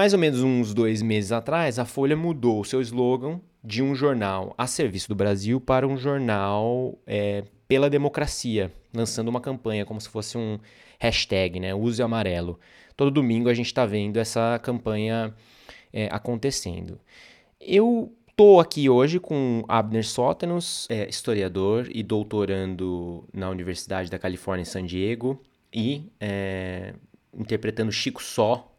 mais ou menos uns dois meses atrás, a Folha mudou o seu slogan de um jornal a serviço do Brasil para um jornal é, pela democracia, lançando uma campanha como se fosse um hashtag, né? Use amarelo. Todo domingo a gente está vendo essa campanha é, acontecendo. Eu estou aqui hoje com Abner Sótenos, é, historiador e doutorando na Universidade da Califórnia em San Diego e é, interpretando Chico Só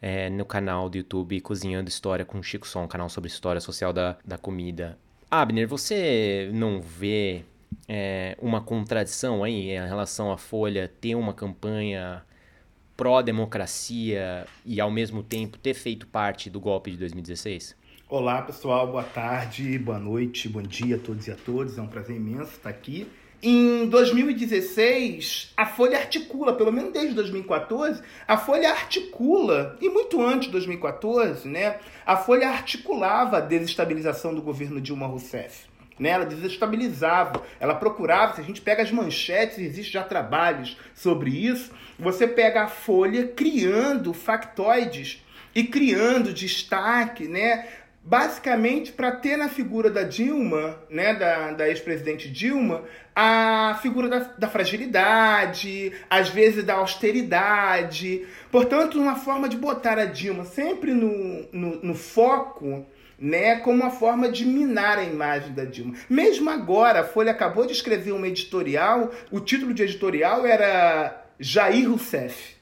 é, no canal do YouTube Cozinhando História com Chico Só, um canal sobre história social da, da comida. Abner, você não vê é, uma contradição aí em relação à Folha ter uma campanha pró-democracia e ao mesmo tempo ter feito parte do golpe de 2016? Olá pessoal, boa tarde, boa noite, bom dia a todos e a todas. É um prazer imenso estar aqui. Em 2016, a Folha articula, pelo menos desde 2014, a Folha articula, e muito antes de 2014, né, a Folha articulava a desestabilização do governo Dilma Rousseff. Né? Ela desestabilizava, ela procurava. Se a gente pega as manchetes, existe já trabalhos sobre isso. Você pega a Folha criando factoides e criando destaque, né? Basicamente para ter na figura da Dilma, né, da, da ex-presidente Dilma, a figura da, da, fragilidade, às vezes da austeridade. Portanto, uma forma de botar a Dilma sempre no, no, no foco né, como uma forma de minar a imagem da Dilma. Mesmo agora, a Folha acabou de escrever um editorial, o título de editorial era Jair Rousseff.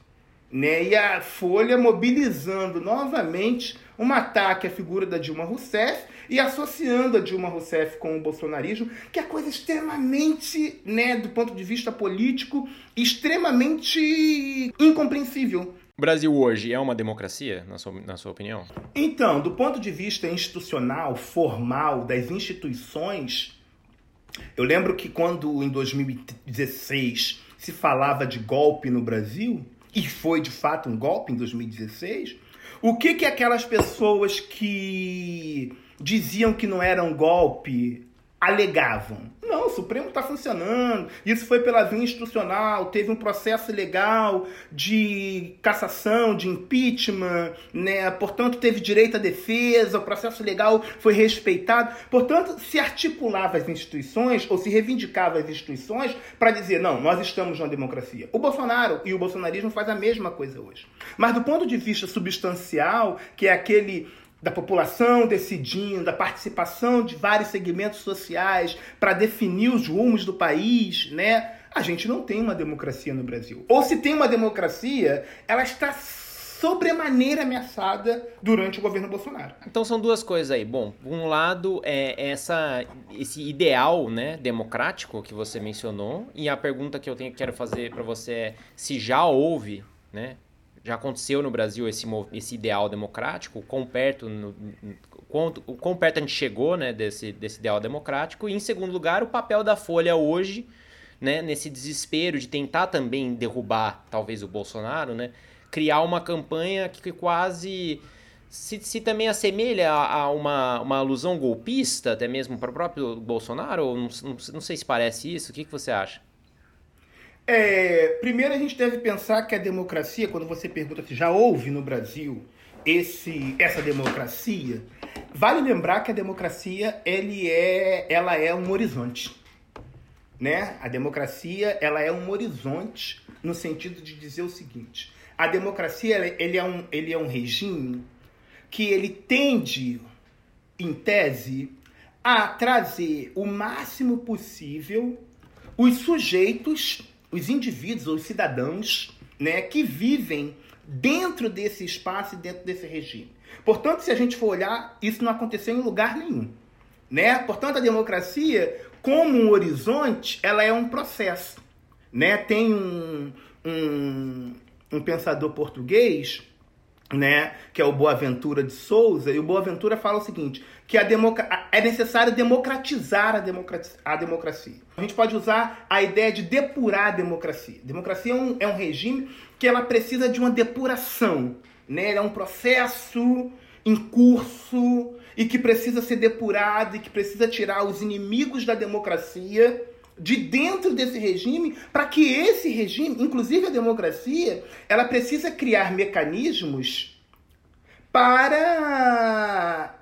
Né, e a Folha mobilizando novamente um ataque à figura da Dilma Rousseff e associando a Dilma Rousseff com o bolsonarismo, que é coisa extremamente, né, do ponto de vista político, extremamente incompreensível. O Brasil hoje é uma democracia, na sua, na sua opinião? Então, do ponto de vista institucional, formal, das instituições, eu lembro que quando em 2016 se falava de golpe no Brasil, e foi de fato um golpe em 2016, o que que aquelas pessoas que diziam que não era um golpe alegavam? Não, o Supremo está funcionando. Isso foi pela via institucional, teve um processo legal de cassação, de impeachment, né? Portanto, teve direito à defesa, o processo legal foi respeitado. Portanto, se articulava as instituições ou se reivindicava as instituições para dizer, não, nós estamos numa democracia. O Bolsonaro e o bolsonarismo faz a mesma coisa hoje. Mas do ponto de vista substancial, que é aquele da população decidindo, da participação de vários segmentos sociais para definir os rumos do país, né? A gente não tem uma democracia no Brasil. Ou se tem uma democracia, ela está sobremaneira ameaçada durante o governo Bolsonaro. Então são duas coisas aí. Bom, um lado é essa esse ideal, né, democrático que você mencionou, e a pergunta que eu tenho quero fazer para você é se já houve, né, já aconteceu no Brasil esse, esse ideal democrático, o quão perto, no, quão, o quão perto a gente chegou né, desse, desse ideal democrático, e em segundo lugar, o papel da Folha hoje, né, nesse desespero de tentar também derrubar talvez o Bolsonaro, né, criar uma campanha que quase se, se também assemelha a, a, uma, uma alusão golpista, até mesmo para o próprio Bolsonaro, não, não, não sei se parece isso, o que, que você acha? É, primeiro a gente deve pensar que a democracia, quando você pergunta se já houve no Brasil esse, essa democracia, vale lembrar que a democracia ele é, ela é um horizonte. Né? A democracia ela é um horizonte no sentido de dizer o seguinte: a democracia ele é um, ele é um regime que ele tende, em tese, a trazer o máximo possível os sujeitos os indivíduos, os cidadãos, né, que vivem dentro desse espaço e dentro desse regime. Portanto, se a gente for olhar, isso não aconteceu em lugar nenhum. Né? Portanto, a democracia, como um horizonte, ela é um processo. Né? Tem um, um, um pensador português né, que é o Boaventura de Souza, e o Boaventura fala o seguinte, que a é necessário democratizar a, democracia, a democracia. A gente pode usar a ideia de depurar a democracia. Democracia é um, é um regime que ela precisa de uma depuração, né? é um processo em curso e que precisa ser depurado e que precisa tirar os inimigos da democracia de dentro desse regime, para que esse regime, inclusive a democracia, ela precisa criar mecanismos para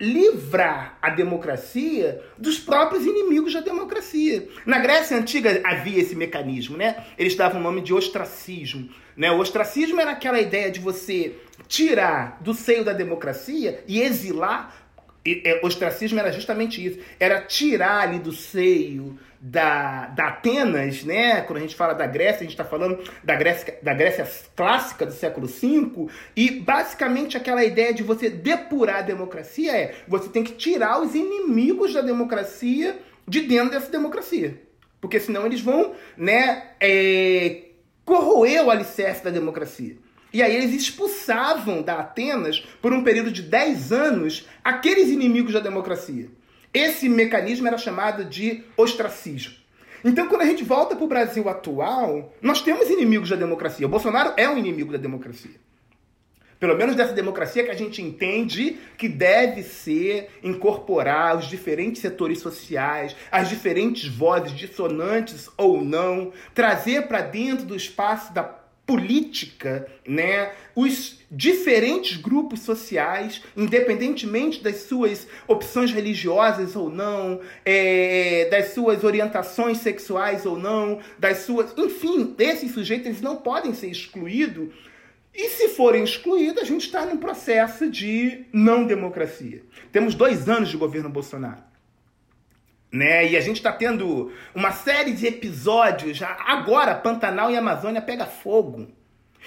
livrar a democracia dos próprios inimigos da democracia. Na Grécia Antiga havia esse mecanismo, né? Eles davam o nome de ostracismo. Né? O ostracismo era aquela ideia de você tirar do seio da democracia e exilar. E, é, ostracismo era justamente isso. Era tirar ali do seio da, da Atenas, né? Quando a gente fala da Grécia, a gente está falando da Grécia, da Grécia clássica do século V. E basicamente aquela ideia de você depurar a democracia é você tem que tirar os inimigos da democracia de dentro dessa democracia. Porque senão eles vão, né, é, corroer o alicerce da democracia. E aí eles expulsavam da Atenas, por um período de 10 anos, aqueles inimigos da democracia. Esse mecanismo era chamado de ostracismo. Então, quando a gente volta para o Brasil atual, nós temos inimigos da democracia. O Bolsonaro é um inimigo da democracia. Pelo menos dessa democracia que a gente entende que deve ser incorporar os diferentes setores sociais, as diferentes vozes dissonantes ou não, trazer para dentro do espaço da política, né, os diferentes grupos sociais, independentemente das suas opções religiosas ou não, é, das suas orientações sexuais ou não, das suas, enfim, esses sujeitos eles não podem ser excluídos. E se forem excluídos, a gente está num processo de não democracia. Temos dois anos de governo Bolsonaro. Né? E a gente está tendo uma série de episódios. Agora, Pantanal e Amazônia pega fogo.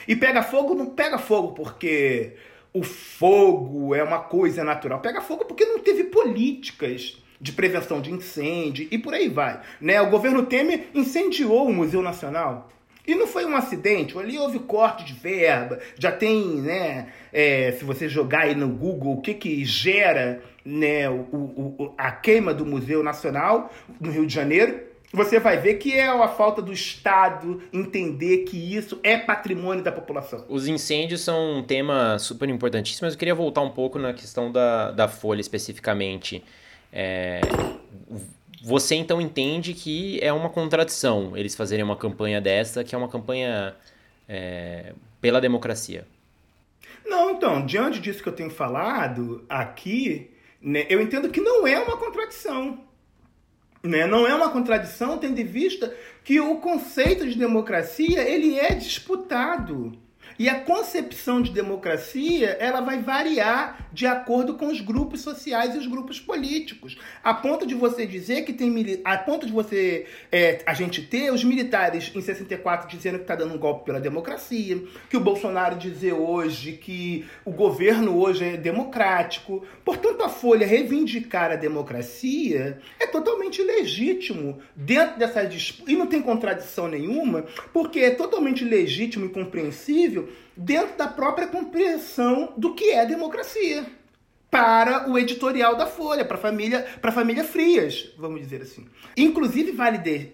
E pega fogo não pega fogo porque o fogo é uma coisa natural. Pega fogo porque não teve políticas de prevenção de incêndio e por aí vai. Né? O governo Temer incendiou o Museu Nacional. E não foi um acidente, ali houve corte de verba, já tem, né, é, se você jogar aí no Google o que que gera né, o, o, a queima do Museu Nacional no Rio de Janeiro, você vai ver que é a falta do Estado entender que isso é patrimônio da população. Os incêndios são um tema super importantíssimo, mas eu queria voltar um pouco na questão da, da Folha especificamente. É, você então entende que é uma contradição eles fazerem uma campanha dessa, que é uma campanha é, pela democracia? Não, então, diante disso que eu tenho falado aqui, né, eu entendo que não é uma contradição. Né? Não é uma contradição, tendo em vista que o conceito de democracia ele é disputado. E a concepção de democracia ela vai variar de acordo com os grupos sociais e os grupos políticos, a ponto de você dizer que tem a ponto de você é, a gente ter os militares em 64 dizendo que está dando um golpe pela democracia, que o Bolsonaro dizer hoje que o governo hoje é democrático. Portanto, a Folha reivindicar a democracia é totalmente legítimo dentro dessa e não tem contradição nenhuma, porque é totalmente legítimo e compreensível dentro da própria compreensão do que é democracia para o editorial da Folha, para a família, para família Frias, vamos dizer assim. Inclusive vale de,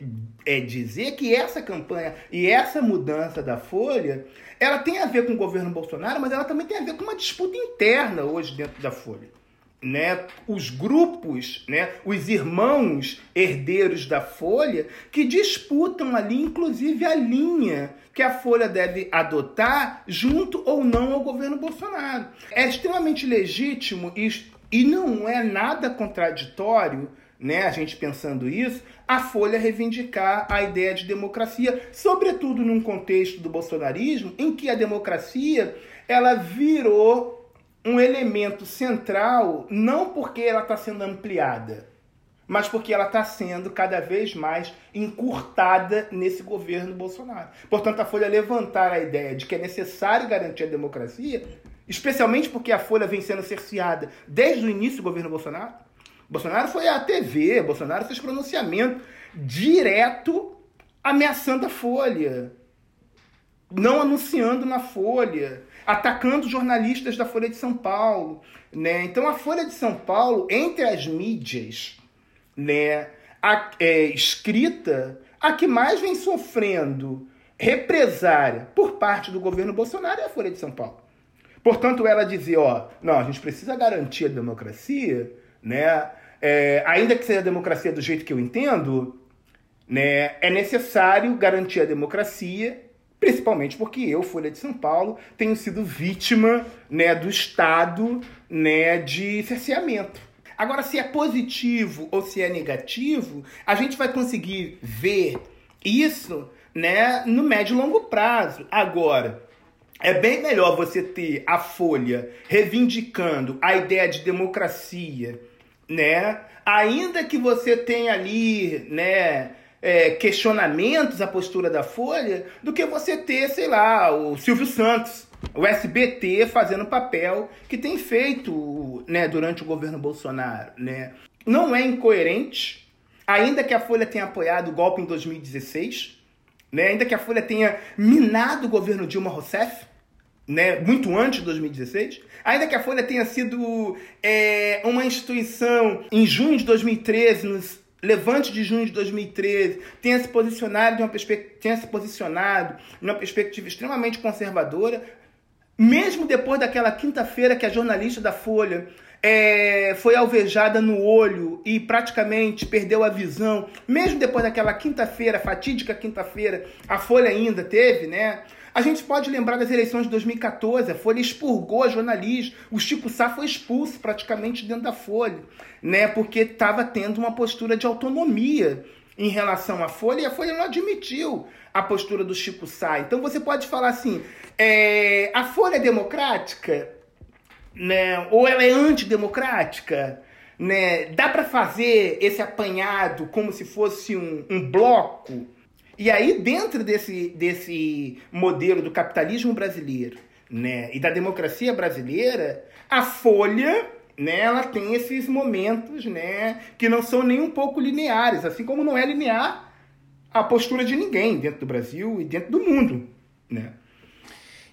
é, dizer que essa campanha e essa mudança da Folha, ela tem a ver com o governo Bolsonaro, mas ela também tem a ver com uma disputa interna hoje dentro da Folha né, os grupos, né, os irmãos herdeiros da Folha, que disputam ali, inclusive, a linha que a Folha deve adotar junto ou não ao governo Bolsonaro. É extremamente legítimo e, e não é nada contraditório, né, a gente pensando isso, a Folha reivindicar a ideia de democracia, sobretudo num contexto do bolsonarismo, em que a democracia ela virou um elemento central, não porque ela está sendo ampliada, mas porque ela está sendo cada vez mais encurtada nesse governo Bolsonaro. Portanto, a Folha levantar a ideia de que é necessário garantir a democracia, especialmente porque a Folha vem sendo cerceada desde o início do governo Bolsonaro. Bolsonaro foi à TV, Bolsonaro fez pronunciamento direto ameaçando a Folha, não anunciando na Folha atacando jornalistas da Folha de São Paulo. Né? Então a Folha de São Paulo, entre as mídias né, a, é, escrita, a que mais vem sofrendo represária por parte do governo Bolsonaro é a Folha de São Paulo. Portanto, ela dizia, ó, não, a gente precisa garantir a democracia, né? É, ainda que seja a democracia do jeito que eu entendo, né, é necessário garantir a democracia Principalmente porque eu, Folha de São Paulo, tenho sido vítima né, do estado né, de cerceamento. Agora, se é positivo ou se é negativo, a gente vai conseguir ver isso né, no médio e longo prazo. Agora, é bem melhor você ter a Folha reivindicando a ideia de democracia, né? Ainda que você tenha ali, né, é, questionamentos à postura da Folha, do que você ter, sei lá, o Silvio Santos, o SBT fazendo papel que tem feito, né, durante o governo Bolsonaro, né? Não é incoerente, ainda que a Folha tenha apoiado o golpe em 2016, né? Ainda que a Folha tenha minado o governo Dilma Rousseff, né? muito antes de 2016, ainda que a Folha tenha sido é, uma instituição em junho de 2013, nos Levante de junho de 2013 tenha se posicionado de uma tenha se posicionado numa perspectiva extremamente conservadora, mesmo depois daquela quinta-feira que a jornalista da Folha é, foi alvejada no olho e praticamente perdeu a visão, mesmo depois daquela quinta-feira, fatídica quinta-feira, a Folha ainda teve, né? A gente pode lembrar das eleições de 2014, a Folha expurgou a jornalista, o Chico Sá foi expulso praticamente dentro da Folha, né? Porque estava tendo uma postura de autonomia em relação à Folha e a Folha não admitiu a postura do Chico Sá. Então você pode falar assim, é, a Folha é democrática? né? Ou ela é antidemocrática, né? Dá para fazer esse apanhado como se fosse um, um bloco? E aí, dentro desse, desse modelo do capitalismo brasileiro né, e da democracia brasileira, a Folha né, ela tem esses momentos né, que não são nem um pouco lineares, assim como não é linear a postura de ninguém dentro do Brasil e dentro do mundo. Né?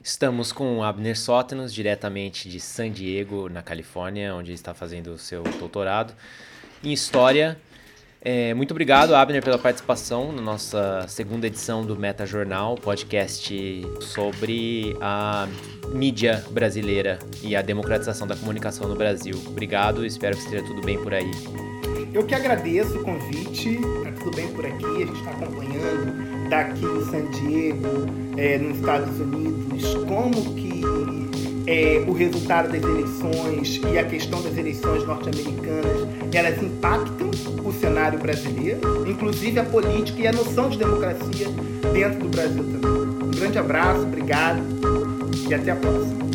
Estamos com Abner Sótenos, diretamente de San Diego, na Califórnia, onde está fazendo o seu doutorado em História. É, muito obrigado, Abner, pela participação na nossa segunda edição do Meta Jornal, podcast sobre a mídia brasileira e a democratização da comunicação no Brasil. Obrigado, espero que esteja tudo bem por aí. Eu que agradeço o convite, tá tudo bem por aqui, a gente está acompanhando daqui em San Diego, é, nos Estados Unidos, como que é, o resultado das eleições e a questão das eleições norte-americanas, elas impactam o cenário brasileiro, inclusive a política e a noção de democracia dentro do Brasil também. Um grande abraço, obrigado e até a próxima.